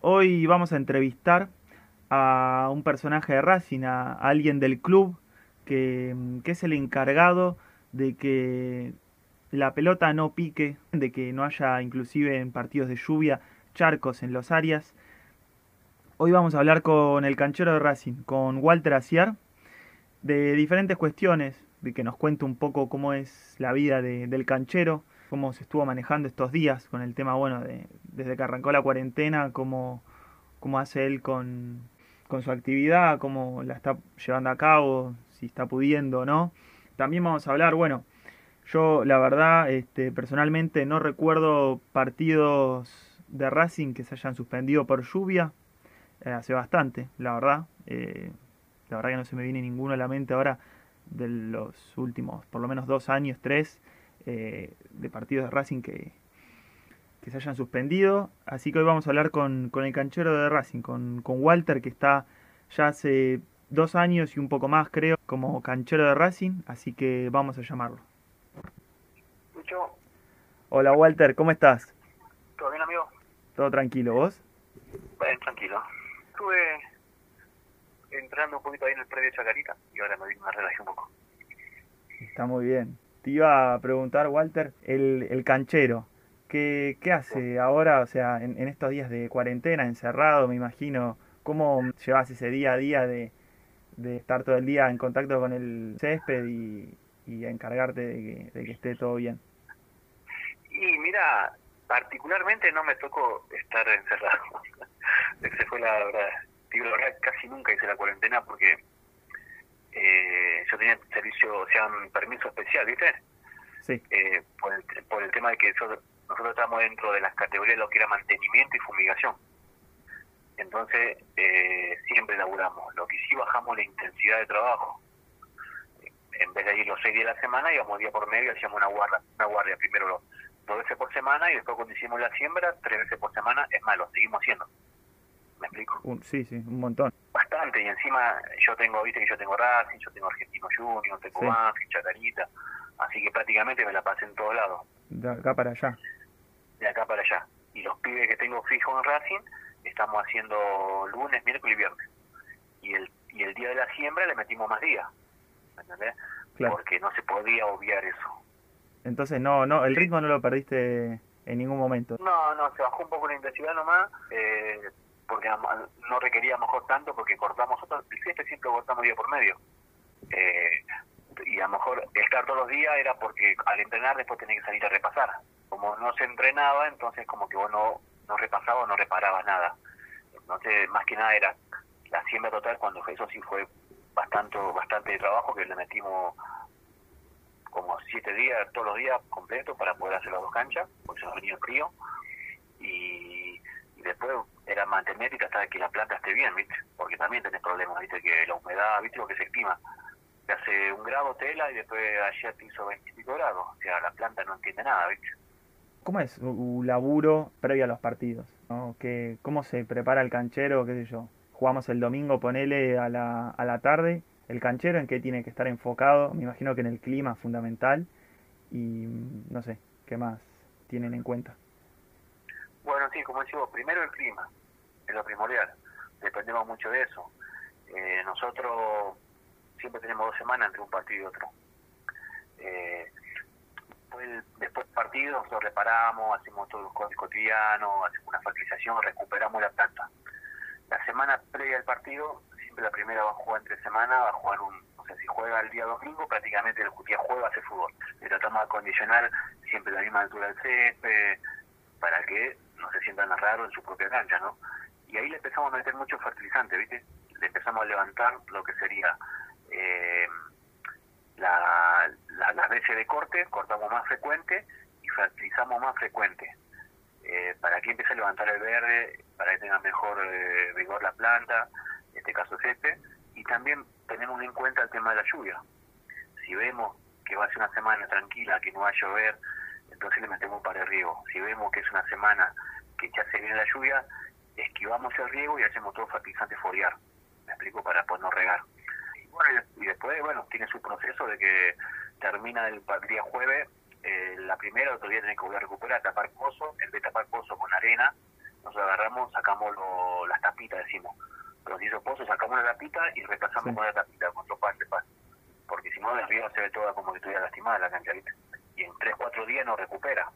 Hoy vamos a entrevistar a un personaje de Racing, a alguien del club que, es el encargado de que la pelota no pique, de que no haya inclusive en partidos de lluvia charcos en los áreas. Hoy vamos a hablar con el canchero de Racing, con Walter Aciar, de diferentes cuestiones, de que nos cuente un poco cómo es la vida del canchero, cómo se estuvo manejando estos días con el tema, bueno, de, desde que arrancó la cuarentena, cómo, cómo hace él con, con su actividad, cómo la está llevando a cabo, si está pudiendo o no. También vamos a hablar, bueno, yo la verdad, este, personalmente no recuerdo partidos de Racing que se hayan suspendido por lluvia, eh, hace bastante, la verdad. Eh, la verdad que no se me viene ninguno a la mente ahora de los últimos, por lo menos dos años, tres, eh, de partidos de Racing que, que se hayan suspendido. Así que hoy vamos a hablar con, el canchero de Racing, con, Walter, que está ya hace dos años y un poco más, creo, como canchero de Racing. Así que vamos a llamarlo. Hola Walter, ¿cómo estás? ¿Todo bien, amigo? Todo tranquilo, ¿vos? Bien, tranquilo. Estuve entrando un poquito ahí en el predio de Chacarita y ahora me, me relajé un poco. Está muy bien. Te iba a preguntar, Walter, el, el canchero, ¿qué, ¿qué, hace ahora, o sea, en, estos días de cuarentena, encerrado, me imagino? ¿Cómo llevas ese día a día de, de estar todo el día en contacto con el césped y, y encargarte de que, esté todo bien? Y mira, particularmente no me tocó estar encerrado. Esa fue la verdad. Digo, la verdad, casi nunca hice la cuarentena porque eh, yo tenía servicio, o sea, un permiso especial, ¿viste? Sí. Eh, por, el, por el tema de que nosotros, nosotros estamos dentro de las categorías de lo que era mantenimiento y fumigación. Entonces, eh, siempre laburamos. Lo que sí bajamos la intensidad de trabajo. En vez de ir los seis días de la semana, íbamos día por medio, hacíamos una guardia, una guardia primero dos veces por semana y después cuando hicimos la siembra, tres veces por semana, es malo, seguimos haciendo. ¿Me explico? sí, sí, un montón. Bastante, y encima yo tengo, viste que yo tengo Racing, yo tengo Argentino Junior, tengo sí. Banfield, Chacarita, así que prácticamente me la pasé en todos lados. De acá para allá. De acá para allá. Y los pibes que tengo fijo en Racing, estamos haciendo lunes, miércoles y viernes. Y el, y el día de la siembra le metimos más días, ¿entendés? Porque no se podía obviar eso. Entonces no, no, el ritmo no lo perdiste en ningún momento. No, no, se bajó un poco la intensidad nomás. Eh, porque no requería mejor tanto porque cortamos nosotros siempre siempre cortamos día por medio. Eh, y a lo mejor estar todos los días era porque al entrenar después tenía que salir a repasar. Como no se entrenaba entonces como que vos no, no repasabas no reparabas nada. Entonces más que nada era la siembra total cuando eso sí fue bastante bastante trabajo que le metimos como siete días todos los días completos para poder hacer las dos canchas porque se nos venía el frío. Y después era mantener y tratar que la planta esté bien, ¿viste? Porque también tenés problemas, ¿viste? Que la humedad, ¿viste? Lo que se estima. Te hace un grado tela y después ayer te hizo 25 grados. O sea, la planta no entiende nada, ¿viste? ¿Cómo es un laburo previo a los partidos? ¿no? ¿Qué, ¿Cómo se prepara el canchero? ¿Qué sé yo? Jugamos el domingo, ponele a la, a la tarde. ¿El canchero en qué tiene que estar enfocado? Me imagino que en el clima fundamental. Y no sé, ¿qué más tienen en cuenta? Bueno, sí, como decimos, primero el clima, es lo primordial, dependemos mucho de eso. Eh, nosotros siempre tenemos dos semanas entre un partido y otro. Eh, después, del partido nosotros reparamos, hacemos todos los códigos cotidianos, hacemos una fertilización, recuperamos la planta. La semana previa al partido, siempre la primera va a jugar entre semana, va a jugar un, no sé si juega el día domingo, prácticamente el día jueves hace fútbol. Le tratamos de acondicionar siempre la misma altura del césped, para que no se sientan raro en su propia cancha, ¿no? Y ahí le empezamos a meter mucho fertilizante, ¿viste? Le empezamos a levantar lo que sería eh, la, las veces de corte, cortamos más frecuente y fertilizamos más frecuente. Eh, para que empiece a levantar el verde, para que tenga mejor eh, vigor la planta, en este caso este, y también tenemos en cuenta el tema de la lluvia. Si vemos que va a ser una semana tranquila, que no va a llover, entonces le metemos para el riego. Si vemos que es una semana que ya se viene la lluvia, esquivamos el riego y hacemos todo fertilizante foliar. Me explico para poder no regar. Y, bueno, y después, bueno, tiene su proceso de que termina el día jueves el, primera, otro día tenés que volver a recuperar, tapar pozo, en vez de tapar pozo con arena, nos agarramos, sacamos lo, las tapitas, decimos. Pero si hizo pozo, sacamos la tapita y repasamos con la tapita, con otro pase, pase. Porque si no, de arriba se ve toda como que estuviera lastimada la cancha, Y en 3, 4 días no recupera.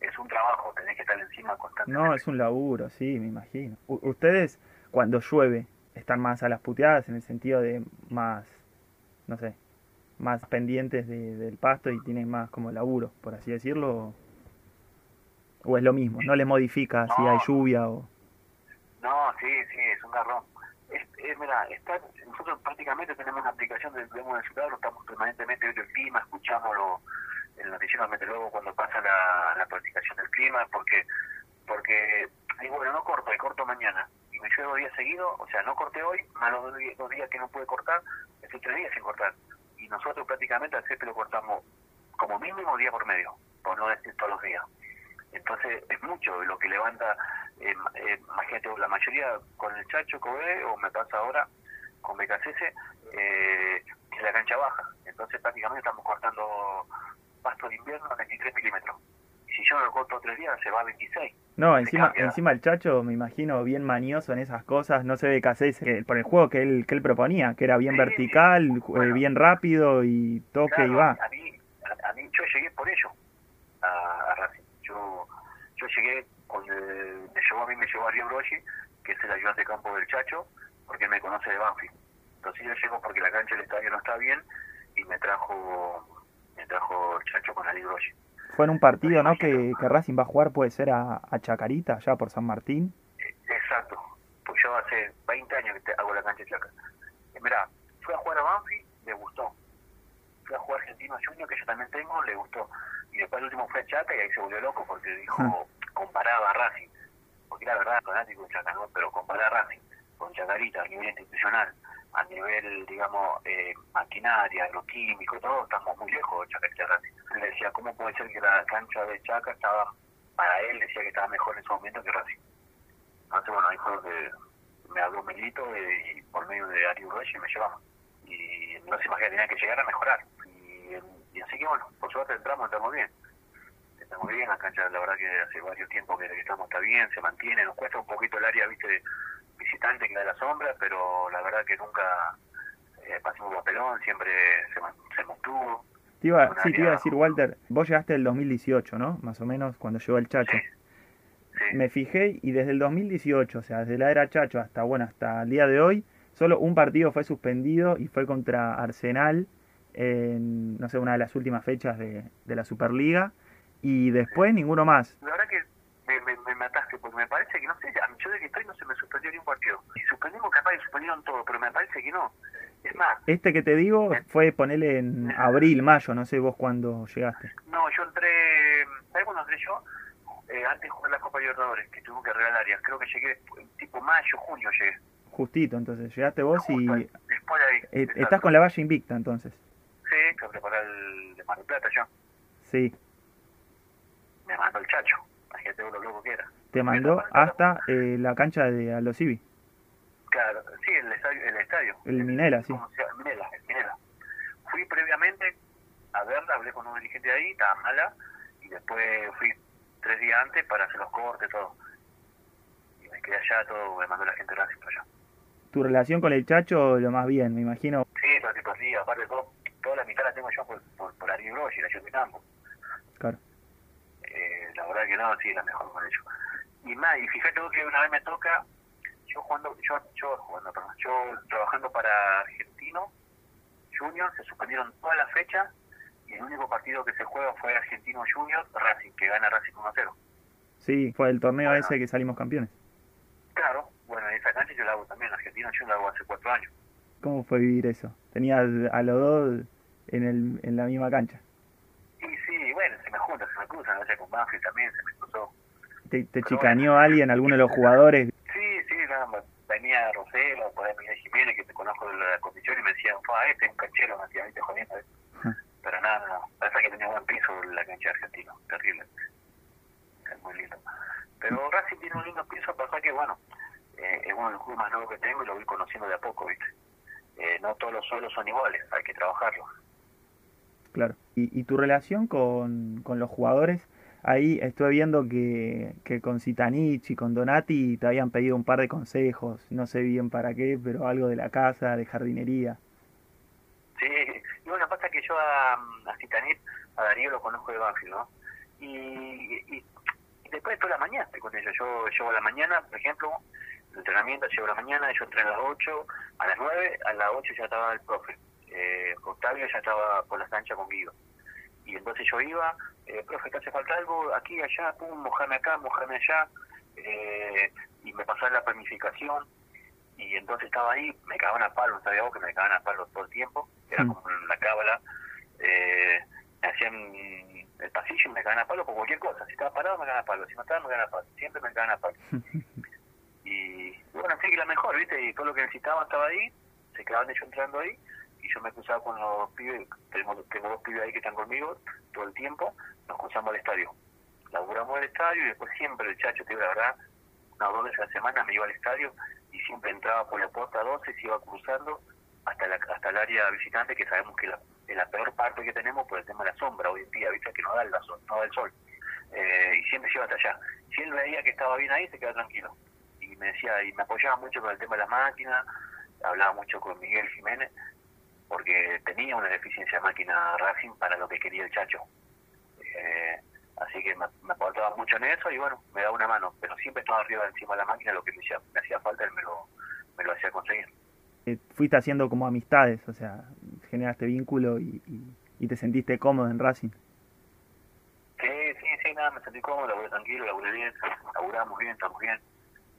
Es un trabajo, tenés que estar encima constantemente. No, es un laburo, sí, me imagino. ustedes, cuando llueve, están más a las puteadas en el sentido de más, no sé, más pendientes de, del pasto y tienen más como laburo, por así decirlo. ¿O es lo mismo? ¿No le modifica si hay lluvia o...? No, sí, sí, es un garrón. Es, mira, está, nosotros prácticamente tenemos una aplicación del de ciudad, estamos permanentemente viendo el clima, escuchamos lo, el noticiero luego cuando pasa la, la practicación del clima, porque porque digo, bueno, no corto, corto mañana, y me llueve dos días seguidos, o sea, no corté hoy, más los dos días, que no pude cortar, estoy tres días sin cortar, y nosotros prácticamente al que lo cortamos como mínimo día por medio, por no decir todos los días. Entonces es mucho lo que levanta, eh, eh, imagínate, la mayoría con el Chacho Kobe, o me pasa ahora con BKCS, eh, es la cancha baja. Entonces prácticamente estamos cortando pasto de invierno a 23 milímetros. Y si yo lo corto tres días, se va a 26. No, encima, encima el Chacho, me imagino, bien manioso en esas cosas, no se ve que por el juego que él, que él proponía, que era bien vertical, eh, bien rápido y toque y va. A mí, a, mí, yo llegué por ello a, a Racing. Yo, yo llegué, el, me llevó a mí, me llevó a Río Broggi, que es el ayudante de campo del Chacho, porque me conoce de Banfield. Entonces yo llego porque la cancha del estadio no está bien y me trajo me trajo el Chacho con Ali Broggi. Fue en un partido, ¿no? Que, que, Racing va a jugar, puede ser a, a Chacarita, allá por San Martín. Exacto, pues yo hace 20 años que hago la cancha de Chaca. Y mirá, fui a jugar a Banfi, le gustó. Fui a jugar Argentino Junior, que yo también tengo, le gustó. Y después el último fue a Chaca y ahí se volvió loco porque dijo, comparaba a Racing. Porque era verdad, fanático de Chaca, ¿no? Pero comparaba a Racing con Chacarita a nivel institucional a nivel, digamos, eh, maquinaria, agroquímico, todo, estamos muy lejos de Chaca Racing. Le decía, ¿cómo puede ser que la cancha de Chaca estaba, para él, decía que estaba mejor en su momento que Racing? Entonces, bueno, ahí fue donde me habló Melito y por medio de Ari y me llevamos. Y no se imagina, tenía que llegar a mejorar. Y, y, así que, bueno, por suerte entramos, estamos bien. Estamos bien, la cancha, la verdad que hace varios tiempos que, que estamos, está bien, se mantiene, nos cuesta un poquito el área, viste, visitante que da la sombra, pero la verdad que nunca eh, pasamos papelón, siempre se, se mantuvo. Te iba, sí, te iba a decir, Walter, vos llegaste el 2018, ¿no? Más o menos, cuando llegó el Chacho. Me fijé y desde el 2018, o sea, desde la era Chacho hasta, bueno, hasta el día de hoy, solo un partido fue suspendido y fue contra Arsenal en, no sé, una de las últimas fechas de, de la Superliga y después ninguno más. La verdad que me, me, mataste, porque me parece que no sé, yo de que estoy no se me suspendió ni un partido. Y suspendimos, capaz que suspendieron todo, pero me parece que no. Es más. Este que te digo fue ponerle en abril, mayo, no sé vos cuándo llegaste. No, yo entré, ¿sabes cuándo entré yo? Eh, antes de jugar la Copa Libertadores, que tuvo que regalar áreas. Creo que llegué tipo mayo, junio llegué. Justito, entonces llegaste vos y. Después de ahí. Eh, estás con la valla invicta entonces. Sí, que preparar el de Mar del Plata yo. Sí. Me mandó el chacho te mandó hasta eh, la cancha de Alocivi. Claro, sí, el estadio. El, estadio. el Minela, sí. Minela, el Minela. Fui previamente a verla, hablé con un dirigente de ahí, estaba mala, y después fui tres días antes para hacer los cortes, todo. Y me quedé allá, todo, me mandó la gente de allá. ¿Tu relación con el Chacho lo más bien, me imagino? Sí, todo tipo sí, aparte todo, toda la mitad la tengo yo por, por, por Ari y la yo de campo. Claro la verdad que no, sí, la mejor con ellos. Y más, y fíjate que una vez me toca, yo jugando, yo, yo jugando, perdón, yo trabajando para Argentino Junior, se suspendieron todas las fechas y el único partido que se juega fue Argentino Junior Racing, que gana Racing 1-0. Sí, fue el torneo ese que salimos campeones. Claro, bueno, esa cancha yo la hago también, Argentino Junior la hago hace cuatro años. ¿Cómo fue vivir eso? Tenías a los dos en, el, en la misma cancha con también se me cruzó. ¿Te, te chicaneó alguien, alguno de los jugadores? Sí, sí, no, venía Roselo, por ahí Miguel Jiménez, que te conozco de la condición, y me decían, fue este es un canchero, me decían, viste, jodiendo. Pero nada, no, parece que tenía buen piso la cancha argentina, terrible. Es muy lindo. Pero Racing tiene un lindo piso, pasa que, bueno, eh, es uno de los clubes más nuevos que tengo y lo voy conociendo de a poco, ¿viste? Eh, no todos los suelos son iguales, hay que trabajarlos. Claro. ¿Y, tu relación con, con, los jugadores? Ahí estuve viendo que, que con Citanich y con Donati te habían pedido un par de consejos, no sé bien para qué, pero algo de la casa, de jardinería. Sí, y bueno, pasa que yo a, a Citanich, a Darío lo conozco de Banfield, ¿no? Y, y, después de toda la mañana estoy con ellos. Yo llevo a la mañana, por ejemplo, el entrenamiento llevo a la mañana, yo entré a las 8, a las 9, a las 8 ya estaba el profe. Eh, Octavio ya estaba por la cancha con Guido. Y entonces yo iba, eh, profe, ¿te hace falta algo? Aquí, allá, pum, mojarme acá, mojarme allá. Eh, y me pasaba la planificación. Y entonces estaba ahí, me cagaban a palo, no sabía vos que me cagaban a palo todo el tiempo. Era como una cábala. Eh, me hacían el pasillo y me cagaban a palo por cualquier cosa. Si estaba parado, me cagaban a palo. Si no estaba, me cagaban a palo. Siempre me cagaban a palo. y bueno, así que la mejor, ¿viste? Y todo lo que necesitaban estaba ahí. Se quedaban ellos entrando ahí yo me cruzaba con los pibes, tenemos, tengo dos pibes ahí que están conmigo todo el tiempo, nos cruzamos al estadio. Laburamos el estadio y después siempre el chacho, digo la verdad, unas dos veces a la semana me iba al estadio y siempre entraba por la puerta 12 y se iba cruzando hasta la, hasta el área visitante que sabemos que la, es la peor parte que tenemos por el tema de la sombra hoy en día, viste que no da el no da el sol. Eh, y siempre se iba hasta allá. Si él veía que estaba bien ahí, se quedaba tranquilo. Y me decía, y me apoyaba mucho con el tema de la máquina, hablaba mucho con Miguel Jiménez, porque tenía una deficiencia de máquina Racing para lo que quería el Chacho. Eh, así que me, aportaba mucho en eso y bueno, me daba una mano, pero siempre estaba arriba encima de la máquina, lo que me hacía, me hacía falta, él me lo, me lo hacía conseguir. Eh, fuiste haciendo como amistades, o sea, generaste vínculo y, y, te sentiste cómodo en Racing. Sí, sí, sí, nada, me sentí cómodo, laburé tranquilo, laburé bien, laburamos bien, estamos bien.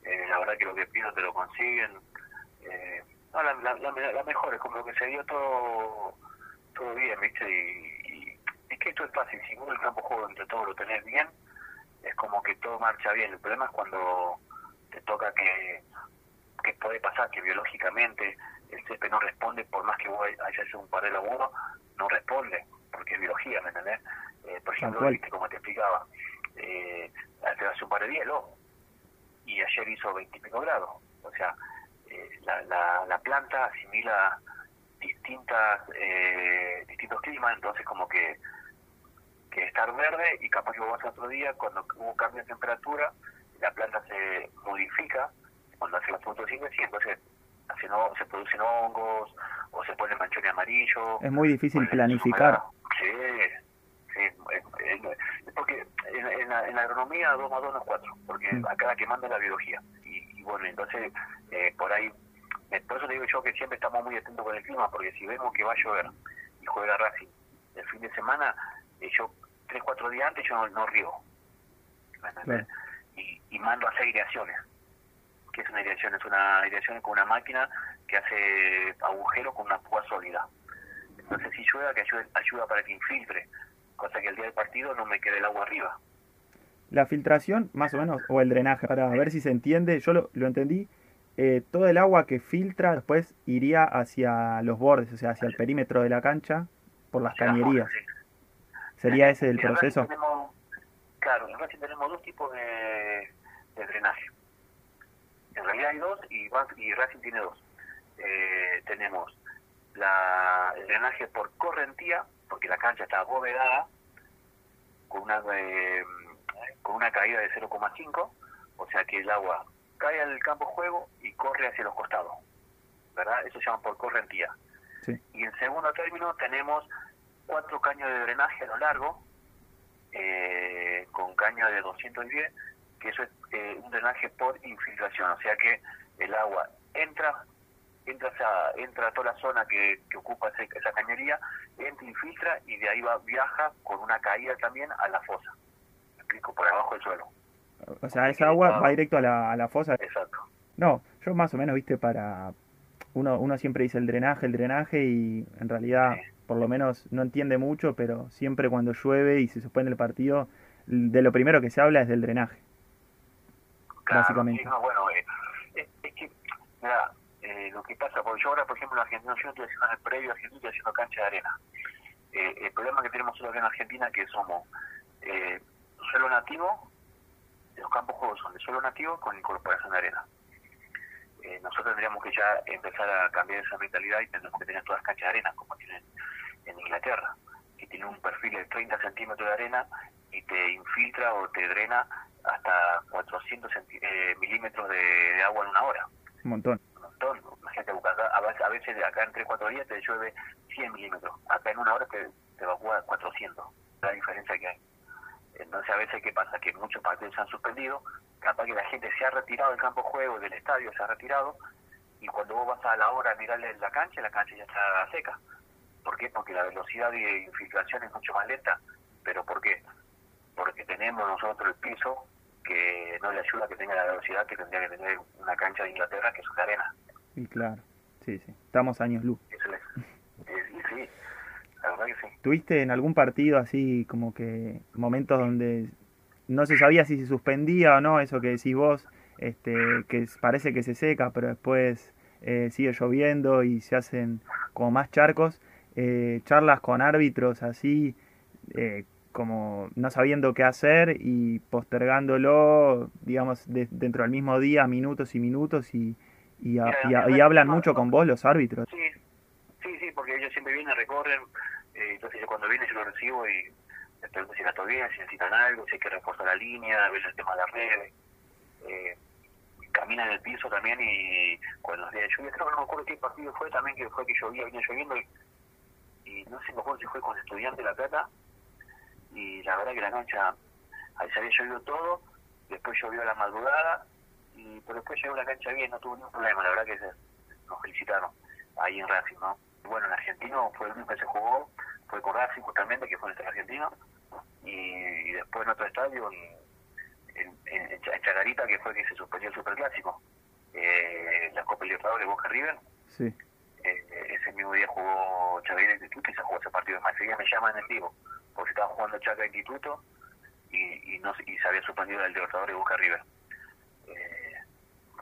Eh, la verdad que lo que pido te lo consiguen. Eh, no, la, la, la, mejor, es como que se dio todo todo bien, ¿viste? Y, es que esto es fácil, si uno el campo juego entre todos lo tenés bien, es como que todo marcha bien. El problema es cuando te toca que, que puede pasar que biológicamente el CP no responde, por más que vos hayas hecho un par de laburo, no responde, porque es biología, ¿me entendés? Eh, por ejemplo, ¿viste? como te explicaba, eh, hace un par de días, y ayer hizo 20 y pico grados. O sea, la, la, la, planta asimila distintas eh, distintos climas, entonces como que que estar verde y capaz que vos vas otro día, cuando hubo cambio de temperatura, la planta se modifica cuando hace la fotosíntesis y entonces hace no, se producen hongos o se pone manchón amarillo. Es muy difícil planificar. Sí, sí, porque en, la, en, la, agronomía 2 más 2 no es 4, porque mm. acá la que manda es la biología. Y, y bueno, entonces eh, por ahí por eso te digo yo que siempre estamos muy atentos con el clima, porque si vemos que va a llover y juega Racing el fin de semana, eh, yo tres, cuatro días antes yo no, no riego. Y, y, mando a hacer aireaciones. ¿Qué es una aireación? Es una aireación con una máquina que hace agujeros con una púa sólida. Entonces si llueve, que ayuda, ayuda para que infiltre, cosa que el día del partido no me quede el agua arriba. La filtración, más o menos, o el drenaje, para ver si se entiende, yo lo, lo entendí, eh, todo el agua que filtra después iría hacia los bordes, o sea, hacia el perímetro de la cancha por las cañerías. ¿Sería ese el proceso? claro, en Racing tenemos dos tipos de, drenaje. En realidad hay dos y, y Racing tiene dos. Eh, tenemos la, el drenaje por correntía, porque la cancha está abovedada, con una, eh, con una caída de 0,5, o sea que el agua cae al campo juego y corre hacia los costados. ¿Verdad? Eso se llama por correntía. Y en segundo término tenemos cuatro caños de drenaje a lo largo, eh, con caño de 210, que eso es eh, un drenaje por infiltración, o sea que el agua entra entra a, entra a toda la zona que, que ocupa esa cañería, entra, infiltra y de ahí va viaja con una caída también a la fosa, ¿me explico? Por abajo del suelo. O sea, esa agua va directo a la, a la fosa. Exacto. No, yo más o menos, viste, para... Uno, uno siempre dice el drenaje, el drenaje y en realidad por lo menos no entiende mucho, pero siempre cuando llueve y se suspende el partido, de lo primero que se habla es del drenaje. básicamente. bueno, eh, es, que, mira, eh, lo que pasa, porque yo ahora, por ejemplo, en Argentina, yo estoy haciendo en el previo Argentina, estoy haciendo cancha de arena. Eh, el problema que tenemos nosotros en Argentina es que somos suelo nativo los campos juegos son de suelo nativo con incorporación de arena. Eh, nosotros tendríamos que ya empezar a cambiar esa mentalidad y tendríamos que tener todas canchas de arena como tienen en Inglaterra, que tiene un perfil de 30 centímetros de arena y te infiltra o te drena hasta 400 eh, milímetros de, agua en una hora. Un montón. Un montón. Imagínate, a veces acá en 3 4 días te llueve 100 milímetros. Acá en una hora te, te evacúa 400. La diferencia que hay. Entonces a veces, ¿qué pasa? Que muchos partidos se han suspendido, capaz que la gente se ha retirado del campo de juego, del estadio, se ha retirado, y cuando vos vas a la hora a mirarle la cancha, la cancha ya está seca. ¿Por qué? Porque la velocidad de infiltración es mucho más lenta. ¿Pero por qué? Porque tenemos nosotros el piso que no le ayuda a que tenga la velocidad que tendría que tener una cancha de Inglaterra, que es una arena. Y claro, sí, sí. Estamos años luz. Eso es. sí, la verdad que sí. ¿Tuviste en algún partido así como que momentos donde no se sabía si se suspendía o no, eso que decís vos, este, que parece que se seca, pero después eh, sigue lloviendo y se hacen como más charcos? Eh, charlas con árbitros así, eh, como no sabiendo qué hacer y postergándolo, digamos, dentro del mismo día, minutos y minutos, y, y, hablan mucho con vos los árbitros. Sí, porque ellos siempre vienen, recorren, eh, entonces yo cuando viene yo lo recibo y les pregunto si está bien, si necesitan algo, si hay que reforzar la línea, ver el tema de la red. Eh, caminan en el piso también y cuando los días de lluvia, creo que no me acuerdo qué partido fue también, que fue que llovía, venía lloviendo y y no sé mejor si fue con Estudiante La Plata, y la verdad que la cancha, ahí se había llovido todo, después llovió a la madrugada, y pero después llegó la cancha bien, no tuvo ningún problema, la verdad que nos felicitaron ahí en Racing, ¿no? Bueno, en Argentino fue el único que se jugó, fue con Racing justamente, que fue en el argentino, y, después en otro estadio, en, en, Chagarita, que fue que se suspendió el Superclásico, eh, la Copa Libertadores Boca River. Sí eh, ese mismo día jugó Chaca Instituto y se jugó ese partido. Más seguida me llaman en vivo, porque estaban jugando Chaca Instituto y, y, no, y se había suspendido el Libertadores Boca River. Eh,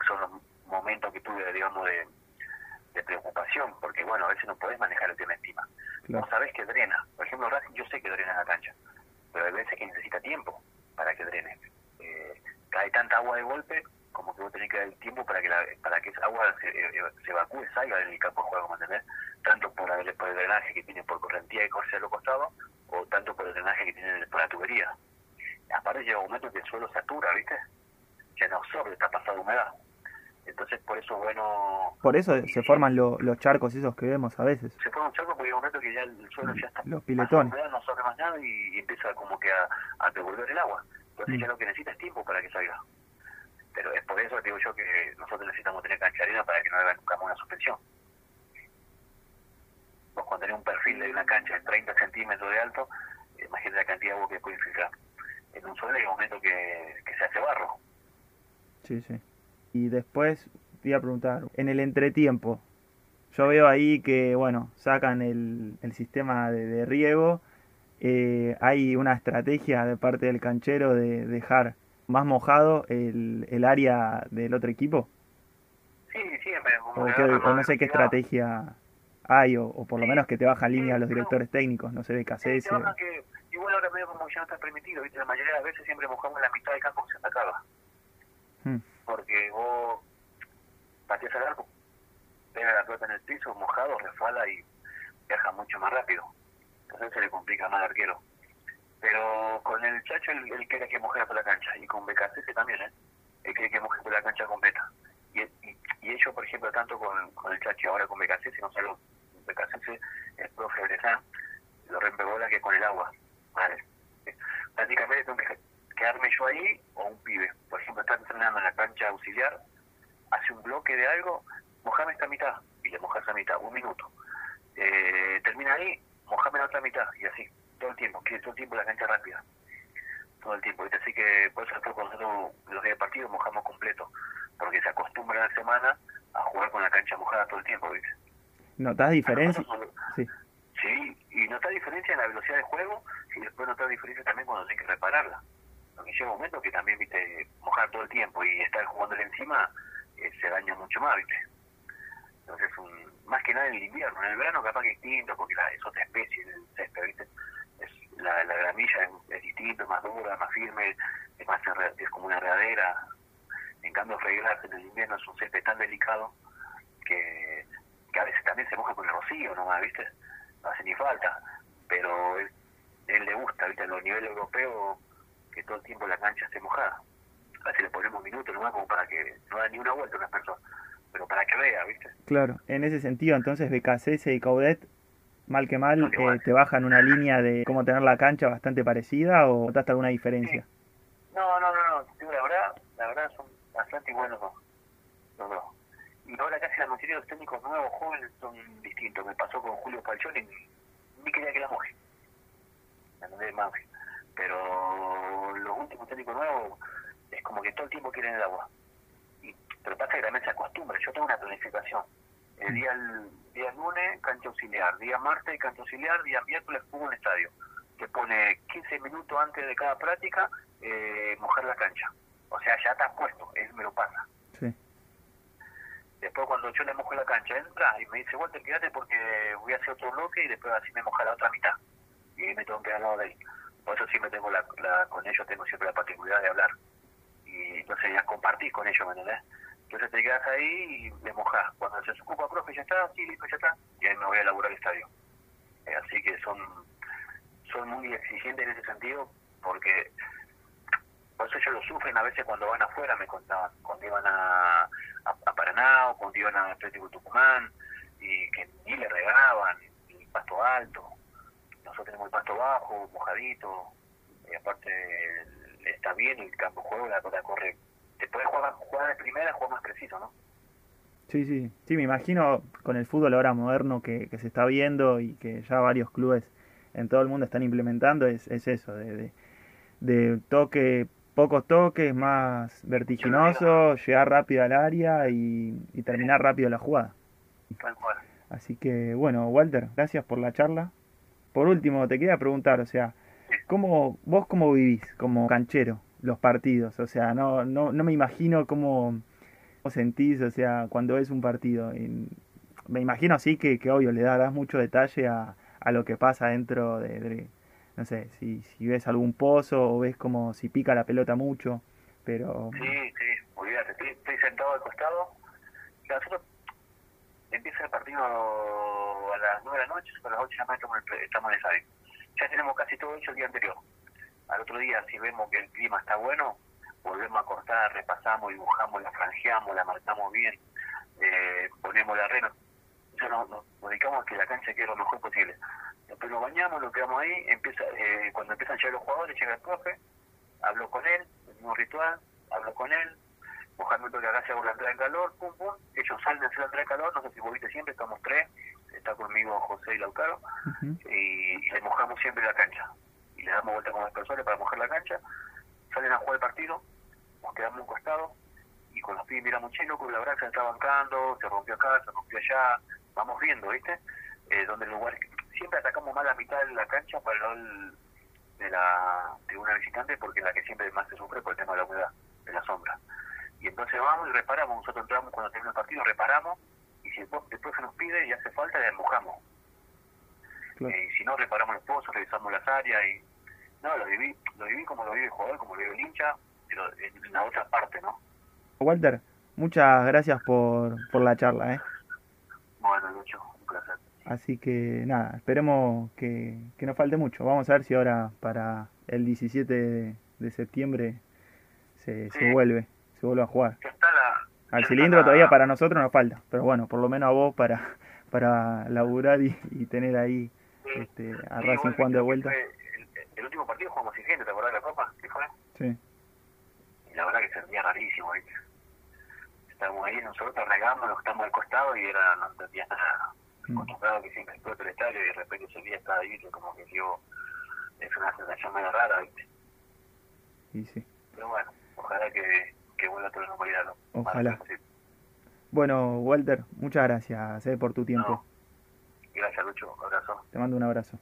son los momentos que tuve, digamos, de, de, preocupación, porque bueno, a veces no podés manejar el tema encima. No sabés que drena. Por ejemplo, Racing yo sé que drena en la cancha, pero hay veces que necesita tiempo para que drene. Eh, cae tanta agua de golpe como que vos tenés que dar el tiempo para que la, para que esa agua se, eh, eh, se evacúe, salga del campo de juego, ¿me entendés? Tanto por, el, por el drenaje que tiene por correntía y corse a los costados, o tanto por el drenaje que tiene por la tubería. Aparte llega un momento que el suelo satura, ¿viste? Ya no absorbe, está pasado humedad. Entonces por eso es bueno... Por eso se forman los charcos esos que vemos a veces. Se forman charcos porque hay un momento que ya el suelo ya está... Los piletones. no absorbe más nada y, empieza como que a, a devolver el agua. Entonces mm. ya lo que necesita es tiempo para que salga pero es por eso que digo yo que nosotros necesitamos tener cancha arena para que no haga nunca una suspensión. Vos cuando tenés un perfil de una cancha de 30 centímetros de alto, imagínate la cantidad de agua que puede infiltrar. En un solo hay un momento que, se hace barro. Sí, sí. Y después te iba a preguntar, en el entretiempo, yo veo ahí que, bueno, sacan el, el sistema de, de riego, eh, hay una estrategia de parte del canchero de dejar más mojado el, el área del otro equipo? Sí, siempre. O, no sé qué estrategia hay, o, por lo menos que te bajan línea a los directores técnicos, no sé, de KCS. Sí, que, igual ahora medio como ya no está permitido, ¿viste? la mayoría de las veces siempre mojamos la mitad del campo que se atacaba. Hmm. Porque vos pateas al arco, pega la pelota en el piso, mojado, refala y viaja mucho más rápido. Entonces se le complica más al arquero. Pero con el Chacho él, quiere que mujer por la cancha y con BKC también, ¿eh? Él quiere que mujer por la cancha completa. Y, y, y, ellos, por ejemplo, tanto con, con el Chacho ahora con BKC, no solo BKC, el profe Bresan, lo bola que con el agua. Vale. Prácticamente tengo que quedarme yo ahí o un pibe. Por ejemplo, está entrenando en la cancha auxiliar, hace un bloque de algo, mojame esta mitad y le mojas esa mitad, un minuto. Eh, termina ahí, mojame la otra mitad y así todo el tiempo, que todo el tiempo la cancha rápida. Todo el tiempo. Así que por eso nosotros nosotros los días de partido mojamos completo, porque se acostumbra la semana a jugar con la cancha mojada todo el tiempo, ¿viste? ¿Notas diferencia? Sí. sí, y notas diferencia en la velocidad de juego y después notas diferencia también cuando tienes que repararla. Porque llega un momento que también, viste, mojar todo el tiempo y estar jugándole encima eh, se daña mucho más, viste. Entonces, un, más que nada en el invierno. En el verano capaz que es distinto porque la, es otra especie del césped, ¿viste? la, la gramilla es, distinta, es más dura, más firme, es más es como una redadera. En cambio, fregarse en el invierno es un césped tan delicado que, que a veces también se moja con el rocío nomás, ¿viste? No hace ni falta. Pero él le gusta, ¿viste? En los niveles europeos, que todo el tiempo la cancha esté mojada. A veces le ponemos minutos nomás como para que no da ni una vuelta a una persona, pero para que vea, ¿viste? Claro, en ese sentido, entonces BKCS y Caudet, mal que mal, eh, te bajan una línea de cómo tener la cancha bastante parecida o notaste alguna diferencia? No, no, no, no, la verdad, la verdad son bastante buenos los dos. Y ahora casi la mayoría de los técnicos nuevos, jóvenes, son distintos. Me pasó con Julio Falcioni, ni quería que la moje. Me más. Pero los últimos técnicos nuevos es como que todo el tiempo quieren el agua. Y, pero pasa que también se acostumbra. Yo tengo una planificación. El día, el día lunes, cancha auxiliar. Día martes, cancha auxiliar. Día miércoles, juego en estadio. Que pone 15 minutos antes de cada práctica, eh, mojar la cancha. O sea, ya está puesto. Él me lo pasa. Sí. Después cuando yo le mojo la cancha, entra y me dice, Walter, quédate porque voy a hacer otro bloque y después así me moja la otra mitad. Y me tengo que quedar al lado de él. Por eso siempre tengo la, con ellos tengo siempre la particularidad de hablar. Y entonces ya compartís con ellos, ¿me entendés? Entonces te quedas ahí y le mojas. Cuando se ocupa, profe, ya está, sí, listo, ya está. Y ahí me voy a laburar el estadio. Eh, así que son, son muy exigentes en ese sentido porque por eso ellos lo sufren a veces cuando van afuera, me contaban, cuando iban a, a, Paraná o cuando iban a Atlético Tucumán, y que ni le regaban, el pasto alto, nosotros tenemos el pasto bajo, mojadito, y aparte está bien el campo juego, la cosa corre, te puedes jugar, jugar de primera, jugar más preciso, ¿no? Sí, sí, sí, me imagino con el fútbol ahora moderno que, que se está viendo y que ya varios clubes en todo el mundo están implementando, es, es eso, de, de, de toque pocos toques, más vertiginoso, llegar rápido al área y, terminar rápido la jugada. Así que bueno, Walter, gracias por la charla. Por último, te quería preguntar, o sea, ¿cómo, vos cómo vivís como canchero los partidos? O sea, no, no, no me imagino cómo, sentís, o sea, cuando ves un partido. me imagino así que, que obvio, le das mucho detalle a, a lo que pasa dentro de no sé, si, si ves algún pozo o ves como si pica la pelota mucho, pero... Sí, sí, olvídate, estoy, estoy sentado al costado, nosotros empieza el partido a las 9 de la noche, a las 8 de la noche estamos en el estadio. Ya tenemos casi todo hecho el día anterior. Al otro día, si vemos que el clima está bueno, volvemos a cortar, repasamos, dibujamos, la franjeamos, la marcamos bien, eh, ponemos la arena. Ya nos, dedicamos a que la cancha quede lo mejor posible. Después nos bañamos, nos quedamos ahí, empieza eh, cuando empiezan a llegar los jugadores, llega el profe, hablo con él, mismo ritual, hablo con él, mojando que acá se hago la entrada en calor, pum pum, ellos salen a hacer la entrada en calor, no sé si vos viste siempre, estamos tres, está conmigo José y Lautaro, y, le mojamos siempre la cancha, y le damos vuelta con los personas para mojar la cancha, salen a jugar el partido, nos quedamos un costado, y con los pies miramos, che, loco, la verdad se está bancando, se rompió acá, se rompió allá, vamos viendo, ¿viste? Eh, donde el lugar siempre atacamos más la mitad de la cancha para el de la tribuna visitante porque es la que siempre más se sufre por el tema de la humedad, de la sombra. Y entonces vamos y reparamos, nosotros entramos cuando termina el partido, reparamos, y si el, profe nos pide y hace falta, le mojamos. Eh, y si no, reparamos el pozo, revisamos las áreas y... No, lo viví, lo viví como lo vive el jugador, como lo vive el hincha, pero en la otra parte, ¿no? Walter, muchas gracias por, por la charla, ¿eh? Bueno, Lucho, un placer. Así que nada, esperemos que, que no falte mucho. Vamos a ver si ahora para el 17 de, septiembre se, se vuelve, se vuelve a jugar. Al cilindro todavía para nosotros nos falta, pero bueno, por lo menos a vos para, para laburar y, tener ahí este, a Racing jugando de vuelta. El, último partido jugamos sin gente, ¿te acordás de la Copa? ¿Qué fue? Sí. Y la verdad que se sentía rarísimo, ¿viste? Estábamos ahí, nosotros regamos, estamos al costado y era no entendía nada acostumbrado que siempre explota el estadio y de repente ese día estaba ahí, como que dio, es una sensación medio rara, ¿viste? Y sí. Pero bueno, ojalá que, que vuelva toda la normalidad. ¿no? Ojalá. Sí. Bueno, Walter, muchas gracias eh, por tu tiempo. No. Gracias, Lucho. Un abrazo. Te mando un abrazo.